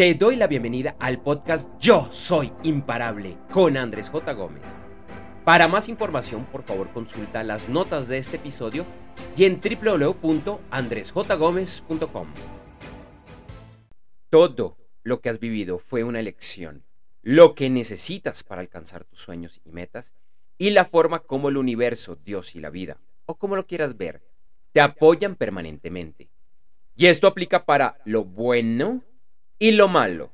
Te doy la bienvenida al podcast Yo Soy Imparable con Andrés J. Gómez. Para más información, por favor, consulta las notas de este episodio y en www.andresjgomez.com. Todo lo que has vivido fue una elección, lo que necesitas para alcanzar tus sueños y metas y la forma como el universo, Dios y la vida, o como lo quieras ver, te apoyan permanentemente. Y esto aplica para lo bueno y lo malo.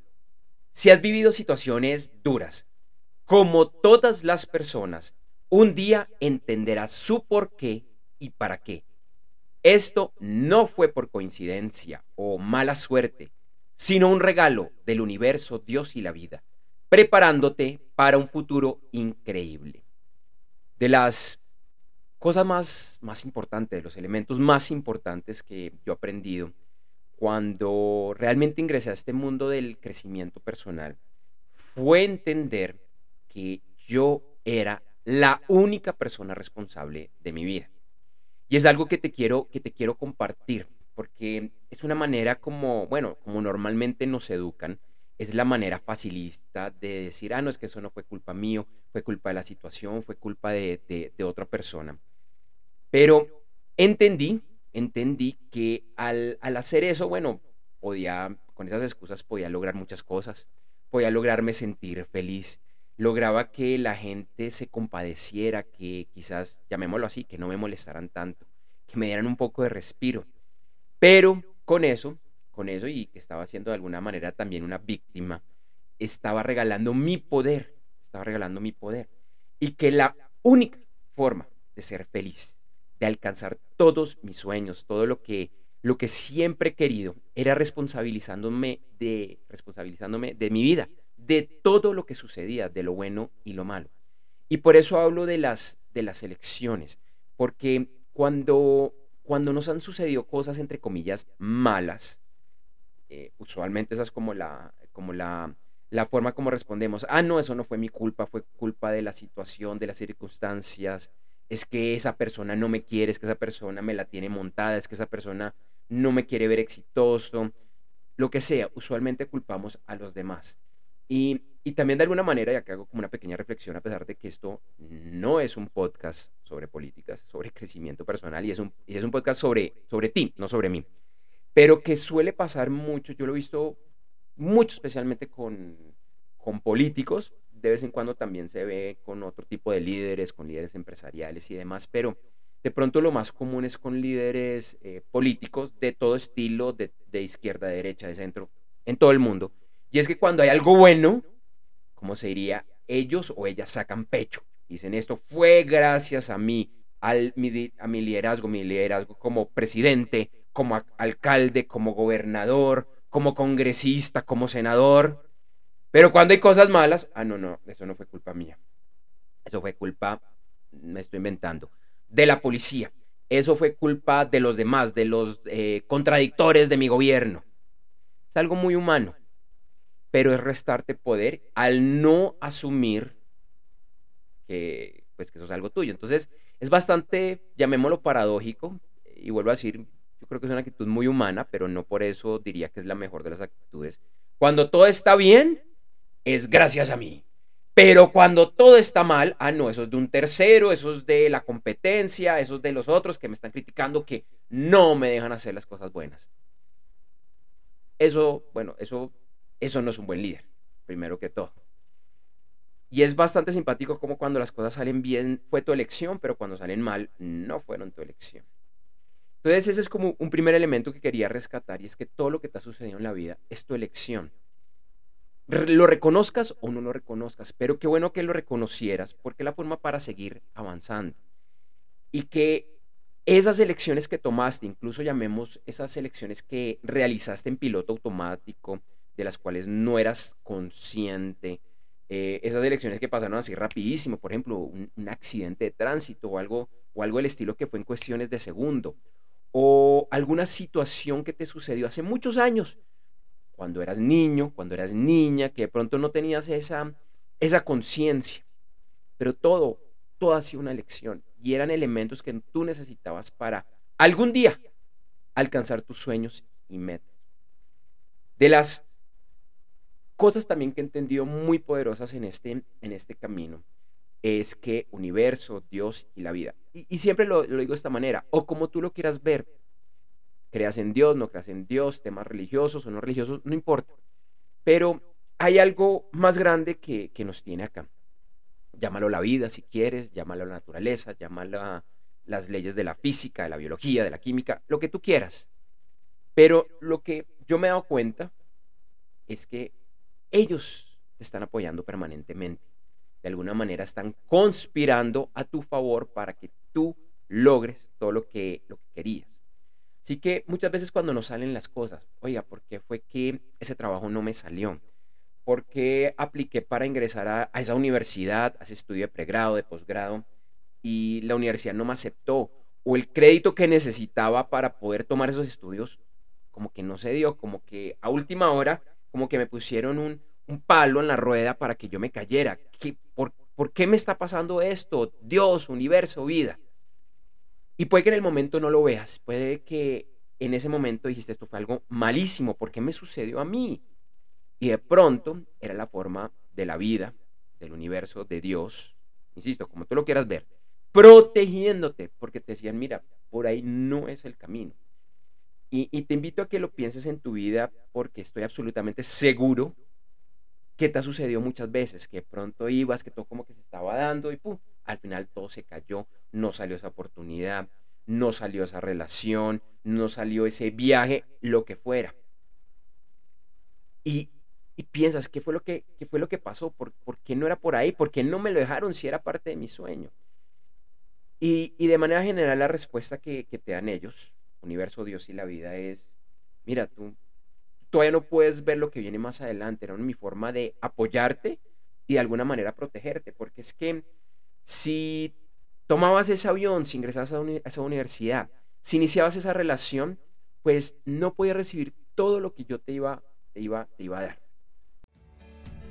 Si has vivido situaciones duras, como todas las personas, un día entenderás su por qué y para qué. Esto no fue por coincidencia o mala suerte, sino un regalo del universo, Dios y la vida, preparándote para un futuro increíble. De las cosas más, más importantes, de los elementos más importantes que yo he aprendido, cuando realmente ingresé a este mundo del crecimiento personal fue entender que yo era la única persona responsable de mi vida. Y es algo que te quiero que te quiero compartir porque es una manera como, bueno, como normalmente nos educan, es la manera facilista de decir, ah, no, es que eso no fue culpa mío, fue culpa de la situación, fue culpa de, de otra persona. Pero entendí entendí que al, hacer eso, bueno, podía, con esas excusas podía lograr muchas cosas, podía lograrme sentir feliz, lograba que la gente se compadeciera, que quizás, llamémoslo así, que no me molestaran tanto, que me dieran un poco de respiro. Pero con eso, con eso y que estaba siendo de alguna manera también una víctima, estaba regalando mi poder, estaba regalando mi poder. Y que la única forma de ser feliz de alcanzar todos mis sueños, todo lo que, lo que siempre he querido, era responsabilizándome de, responsabilizándome de mi vida, de todo lo que sucedía, de lo bueno y lo malo. Y por eso hablo de las, de las elecciones, porque cuando, cuando nos han sucedido cosas, entre comillas, malas, eh, usualmente esa es como la, como la, la forma como respondemos, ah, no, eso no fue mi culpa, fue culpa de la situación, de las circunstancias, es que esa persona no me quiere, es que esa persona me la tiene montada, es que esa persona no me quiere ver exitoso, lo que sea, usualmente culpamos a los demás. Y, también de alguna manera, ya que hago como una pequeña reflexión, a pesar de que esto no es un podcast sobre políticas, sobre crecimiento personal, y es un, es un podcast sobre, sobre ti, no sobre mí, pero que suele pasar mucho, yo lo he visto mucho especialmente con, con políticos, de vez en cuando también se ve con otro tipo de líderes, con líderes empresariales y demás, pero de pronto lo más común es con líderes eh, políticos de todo estilo, de, izquierda, de derecha, de centro, en todo el mundo. Y es que cuando hay algo bueno, como se diría, ellos o ellas sacan pecho. Dicen esto fue gracias a mí, al, a mi liderazgo, mi liderazgo como presidente, como alcalde, como gobernador, como congresista, como senador. Pero cuando hay cosas malas, ah, no, no, eso no fue culpa mía. Eso fue culpa, me estoy inventando, de la policía. Eso fue culpa de los demás, de los eh, contradictores de mi gobierno. Es algo muy humano, pero es restarte poder al no asumir que, pues, que eso es algo tuyo. Entonces, es bastante, llamémoslo paradójico, y vuelvo a decir, yo creo que es una actitud muy humana, pero no por eso diría que es la mejor de las actitudes. Cuando todo está bien, es gracias a mí. Pero cuando todo está mal, ah, no, eso es de un tercero, eso es de la competencia, eso es de los otros que me están criticando que no me dejan hacer las cosas buenas. Eso, bueno, eso, eso no es un buen líder, primero que todo. Y es bastante simpático como cuando las cosas salen bien fue tu elección, pero cuando salen mal no fueron tu elección. Entonces ese es como un primer elemento que quería rescatar y es que todo lo que te ha sucedido en la vida es tu elección lo reconozcas o no lo reconozcas, pero qué bueno que lo reconocieras, porque es la forma para seguir avanzando. Y que esas elecciones que tomaste, incluso llamemos esas elecciones que realizaste en piloto automático, de las cuales no eras consciente, eh, esas elecciones que pasaron así rapidísimo, por ejemplo, un, un, accidente de tránsito o algo, o algo del estilo que fue en cuestiones de segundo, o alguna situación que te sucedió hace muchos años, cuando eras niño, cuando eras niña, que de pronto no tenías esa, esa conciencia. Pero todo, todo ha sido una elección y eran elementos que tú necesitabas para algún día alcanzar tus sueños y metas. De las cosas también que he entendido muy poderosas en este, en este camino es que universo, Dios y la vida. Y, siempre lo, lo, digo de esta manera, o como tú lo quieras ver, creas en Dios, no creas en Dios, temas religiosos o no religiosos, no importa. Pero hay algo más grande que, que nos tiene acá. Llámalo la vida si quieres, llámalo la naturaleza, llámalo las leyes de la física, de la biología, de la química, lo que tú quieras. Pero lo que yo me he dado cuenta es que ellos te están apoyando permanentemente. De alguna manera están conspirando a tu favor para que tú logres todo lo que, lo que querías. Así que muchas veces cuando nos salen las cosas, oiga, ¿por qué fue que ese trabajo no me salió? ¿Por qué apliqué para ingresar a, esa universidad, a ese estudio de pregrado, de posgrado, y la universidad no me aceptó? O el crédito que necesitaba para poder tomar esos estudios, como que no se dio, como que a última hora como que me pusieron un, palo en la rueda para que yo me cayera. ¿Qué, por, por, qué me está pasando esto? Dios, universo, vida. Y puede que en el momento no lo veas, puede que en ese momento dijiste esto fue algo malísimo, ¿por qué me sucedió a mí? Y de pronto era la forma de la vida, del universo, de Dios, insisto, como tú lo quieras ver, protegiéndote, porque te decían, mira, por ahí no es el camino. Y, te invito a que lo pienses en tu vida porque estoy absolutamente seguro que te ha sucedido muchas veces, que pronto ibas, que todo como que se estaba dando y pum, al final todo se cayó, no salió esa oportunidad, no salió esa relación, no salió ese viaje, lo que fuera. Y, piensas, ¿qué fue lo que, fue lo que pasó? ¿Por, qué no era por ahí? ¿Por qué no me lo dejaron si era parte de mi sueño? Y, de manera general la respuesta que te dan ellos universo, Dios y la vida es, mira, tú todavía no puedes ver lo que viene más adelante, era mi forma de apoyarte y de alguna manera protegerte, porque es que si tomabas ese avión, si ingresabas a, esa universidad, si iniciabas esa relación, pues no podías recibir todo lo que yo te iba, te iba, te iba a dar.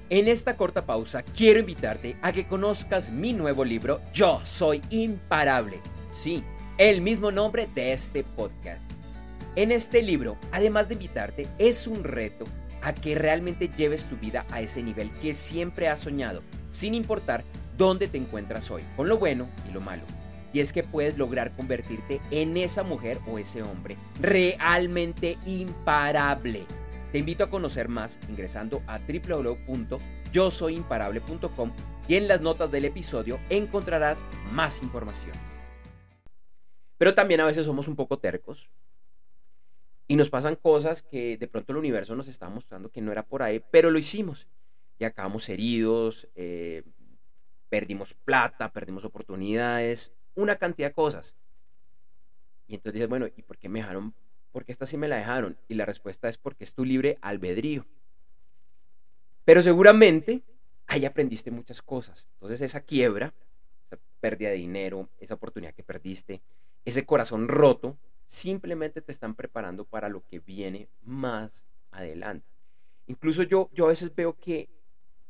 En esta corta pausa quiero invitarte a que conozcas mi nuevo libro Yo Soy Imparable. Sí el mismo nombre de este podcast. En este libro, además de invitarte, es un reto a que realmente lleves tu vida a ese nivel que siempre has soñado, sin importar dónde te encuentras hoy, con lo bueno y lo malo. Y es que puedes lograr convertirte en esa mujer o ese hombre realmente imparable. Te invito a conocer más ingresando a www.yosoyimparable.com y en las notas del episodio encontrarás más información. Pero también a veces somos un poco tercos y nos pasan cosas que de pronto el universo nos está mostrando que no era por ahí, pero lo hicimos. Y acabamos heridos, eh, perdimos plata, perdimos oportunidades, una cantidad de cosas. Y entonces dices, bueno, ¿y por qué me dejaron? ¿Por qué esta sí me la dejaron? Y la respuesta es porque es tu libre albedrío. Pero seguramente ahí aprendiste muchas cosas. Entonces esa quiebra, esa pérdida de dinero, esa oportunidad que perdiste, ese corazón roto, simplemente te están preparando para lo que viene más adelante. Incluso yo, yo a veces veo que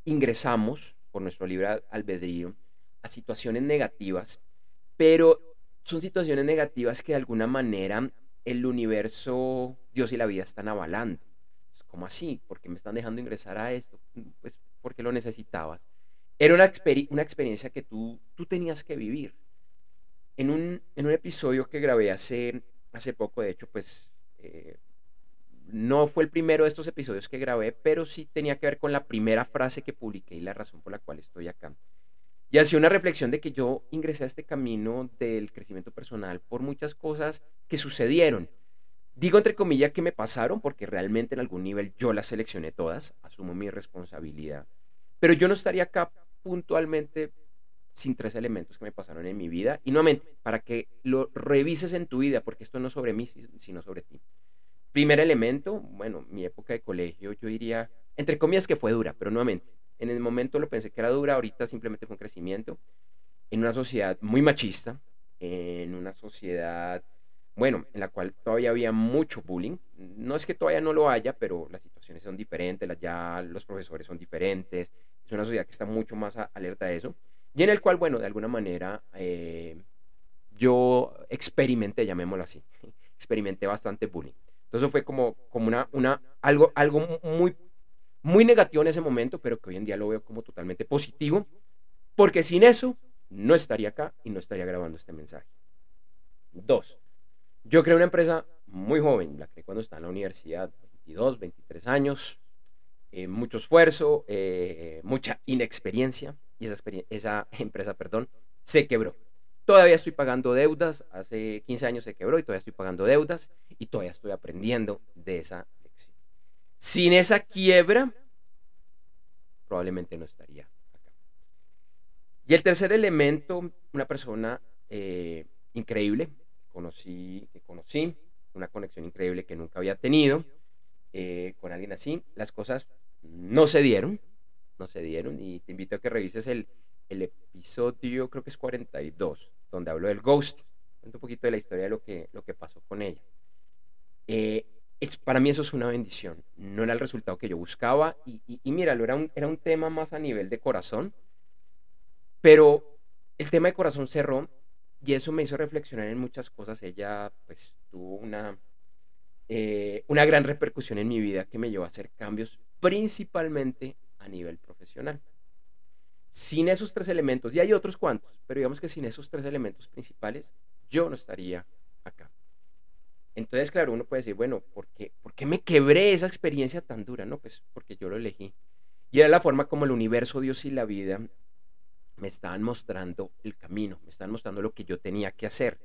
ingresamos por nuestro libre albedrío a situaciones negativas, pero son situaciones negativas que de alguna manera el universo, Dios y la vida están avalando. ¿Cómo así? ¿Por qué me están dejando ingresar a esto? Pues porque lo necesitabas. Era una, una experiencia que tú, tú tenías que vivir en un, en un episodio que grabé hace, hace poco, de hecho, pues eh, no fue el primero de estos episodios que grabé, pero sí tenía que ver con la primera frase que publiqué y la razón por la cual estoy acá. Y hacía una reflexión de que yo ingresé a este camino del crecimiento personal por muchas cosas que sucedieron. Digo entre comillas que me pasaron porque realmente en algún nivel yo las seleccioné todas, asumo mi responsabilidad. Pero yo no estaría acá puntualmente sin tres elementos que me pasaron en mi vida. Y nuevamente, para que lo revises en tu vida, porque esto no es sobre mí, sino sobre ti. Primer elemento, bueno, mi época de colegio, yo diría, entre comillas, que fue dura, pero nuevamente, en el momento lo pensé que era dura, ahorita simplemente fue un crecimiento. En una sociedad muy machista, en una sociedad, bueno, en la cual todavía había mucho bullying. No es que todavía no lo haya, pero las situaciones son diferentes, ya los profesores son diferentes. Es una sociedad que está mucho más alerta a eso y en el cual, bueno, de alguna manera eh, yo experimenté, llamémoslo así, experimenté bastante bullying. Entonces fue como, como una, una, algo, algo muy, muy negativo en ese momento, pero que hoy en día lo veo como totalmente positivo, porque sin eso no estaría acá y no estaría grabando este mensaje. Dos, yo creé una empresa muy joven, la creé cuando estaba en la universidad, 22, 23 años, eh, mucho esfuerzo, eh, mucha inexperiencia, y esa, esa empresa, perdón, se quebró. Todavía estoy pagando deudas, hace 15 años se quebró y todavía estoy pagando deudas y todavía estoy aprendiendo de esa sin esa quiebra, probablemente no estaría acá. Y el tercer elemento, una persona eh, increíble, conocí, que conocí, una conexión increíble que nunca había tenido eh, con alguien así. Las cosas no se dieron, no se dieron. Y te invito a que revises el episodio, creo que es 42, donde hablo del ghost. Cuento un poquito de la historia de lo que, lo que pasó con ella. Eh, para mí eso es una bendición. No era el resultado que yo buscaba. Y, y, míralo, era un, era un tema más a nivel de corazón. Pero el tema de corazón cerró y eso me hizo reflexionar en muchas cosas. Ella pues tuvo una, eh, una gran repercusión en mi vida que me llevó a hacer cambios principalmente a nivel profesional. Sin esos tres elementos, y hay otros cuantos, pero digamos que sin esos tres elementos principales, yo no estaría acá. Entonces, claro, uno puede decir, bueno, ¿por qué, ¿por qué me quebré esa experiencia tan dura? No, pues porque yo lo elegí. Y era la forma como el universo, Dios y la vida me estaban mostrando el camino, me estaban mostrando lo que yo tenía que hacer.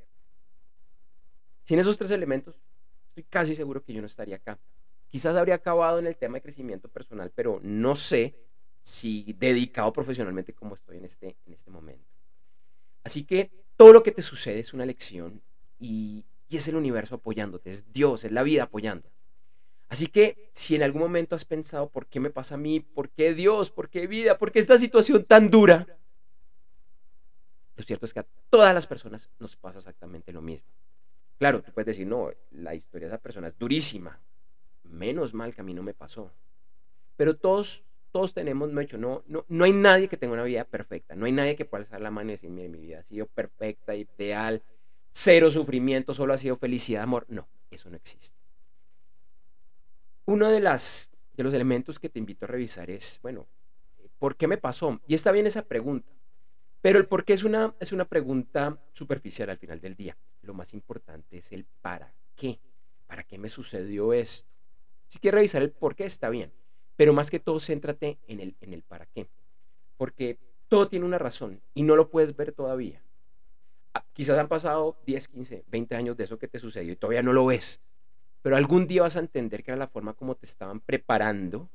Sin esos tres elementos, estoy casi seguro que yo no estaría acá. Quizás habría acabado en el tema de crecimiento personal, pero no sé si dedicado profesionalmente como estoy en este, en este momento. Así que todo lo que te sucede es una lección y, y es el universo apoyándote, es Dios, es la vida apoyándote. Así que si en algún momento has pensado, ¿por qué me pasa a mí? ¿Por qué Dios? ¿Por qué vida? ¿Por qué esta situación tan dura? Lo cierto es que a todas las personas nos pasa exactamente lo mismo. Claro, tú puedes decir, no, la historia de esa persona es durísima. Menos mal que a mí no me pasó. Pero todos, todos tenemos, no, no, no, hay nadie que tenga una vida perfecta. No hay nadie que pueda alzar la mano y decir, mire, mi vida ha sido perfecta, ideal, cero sufrimiento, solo ha sido felicidad, amor. No, eso no existe. Uno de, los elementos que te invito a revisar es, bueno, ¿por qué me pasó? Y está bien esa pregunta, pero el por qué es una, es una pregunta superficial al final del día. Lo más importante es el para qué. ¿Para qué me sucedió esto? Si quieres revisar el por qué, está bien, pero más que todo, céntrate en el, en el para qué. Porque todo tiene una razón y no lo puedes ver todavía. Ah, quizás han pasado 10, 15, 20 años de eso que te sucedió y todavía no lo ves. Pero algún día vas a entender que era la forma como te estaban preparando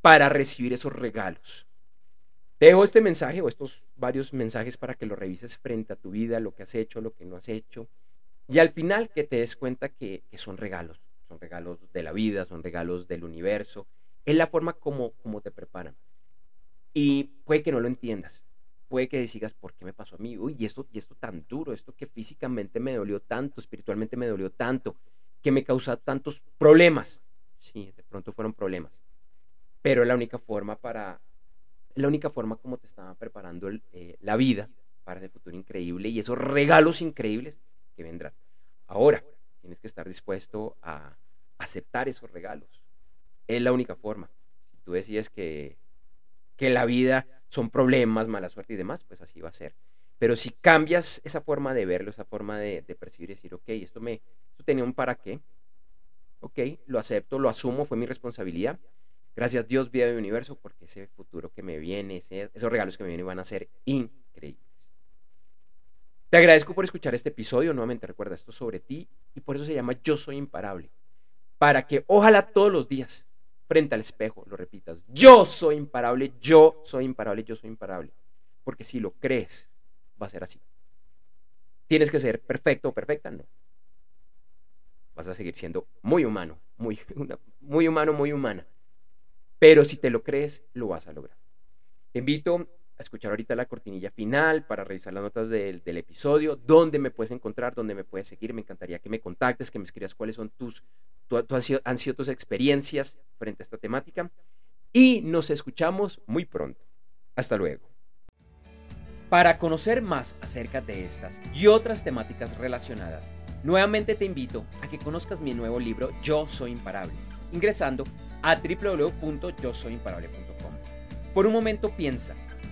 para recibir esos regalos. Te dejo este mensaje o estos varios mensajes para que lo revises frente a tu vida, lo que has hecho, lo que no has hecho. Y al final que te des cuenta que, que son regalos. Son regalos de la vida, son regalos del universo. Es la forma como, como te preparan. Y puede que no lo entiendas puede que digas, ¿por qué me pasó a mí? Uy, y esto, y esto tan duro, esto que físicamente me dolió tanto, espiritualmente me dolió tanto, que me causa tantos problemas. Sí, de pronto fueron problemas. Pero es la única forma para, la única forma como te estaba preparando eh, la vida para ese futuro increíble y esos regalos increíbles que vendrán. Ahora, tienes que estar dispuesto a aceptar esos regalos. Es la única forma. Si tú decides que, que la vida son problemas, mala suerte y demás, pues así va a ser. Pero si cambias esa forma de verlo, esa forma de, percibir y decir, ok, esto, me, esto tenía un para qué, ok, lo acepto, lo asumo, fue mi responsabilidad. Gracias Dios, vida de universo, porque ese futuro que me viene, esos regalos que me vienen van a ser increíbles. Te agradezco por escuchar este episodio. Nuevamente recuerda esto sobre ti y por eso se llama Yo Soy Imparable. Para que ojalá todos los días frente al espejo, lo repitas, yo soy imparable, yo soy imparable, yo soy imparable. Porque si lo crees, va a ser así. ¿Tienes que ser perfecto o perfecta? No. Vas a seguir siendo muy humano, muy, muy humano, muy humana. Pero si te lo crees, lo vas a lograr. Te invito a escuchar ahorita la cortinilla final para revisar las notas del, episodio, dónde me puedes encontrar, dónde me puedes seguir. Me encantaría que me contactes, que me escribas cuáles son tus, han sido tus experiencias frente a esta temática. Y nos escuchamos muy pronto. Hasta luego. Para conocer más acerca de estas y otras temáticas relacionadas, nuevamente te invito a que conozcas mi nuevo libro Yo Soy Imparable, ingresando a www.yosoyimparable.com. Por un momento piensa,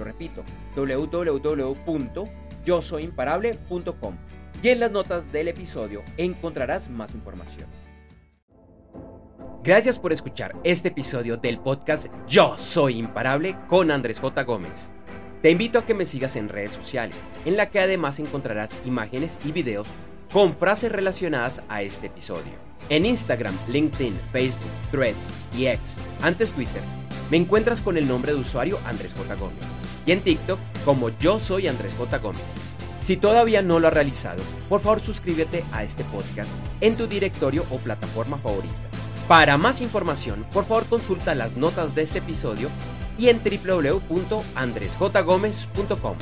Lo repito, www.yosoyimparable.com. Y en las notas del episodio encontrarás más información. Gracias por escuchar este episodio del podcast Yo Soy Imparable con Andrés J. Gómez. Te invito a que me sigas en redes sociales, en la que además encontrarás imágenes y videos con frases relacionadas a este episodio. En Instagram, LinkedIn, Facebook, Threads y X, antes Twitter, me encuentras con el nombre de usuario Andrés J. Gómez. Y en TikTok como yo soy Andrés J. Gómez. Si todavía no lo has realizado, por favor suscríbete a este podcast en tu directorio o plataforma favorita. Para más información, por favor consulta las notas de este episodio y en www.andresjgomez.com.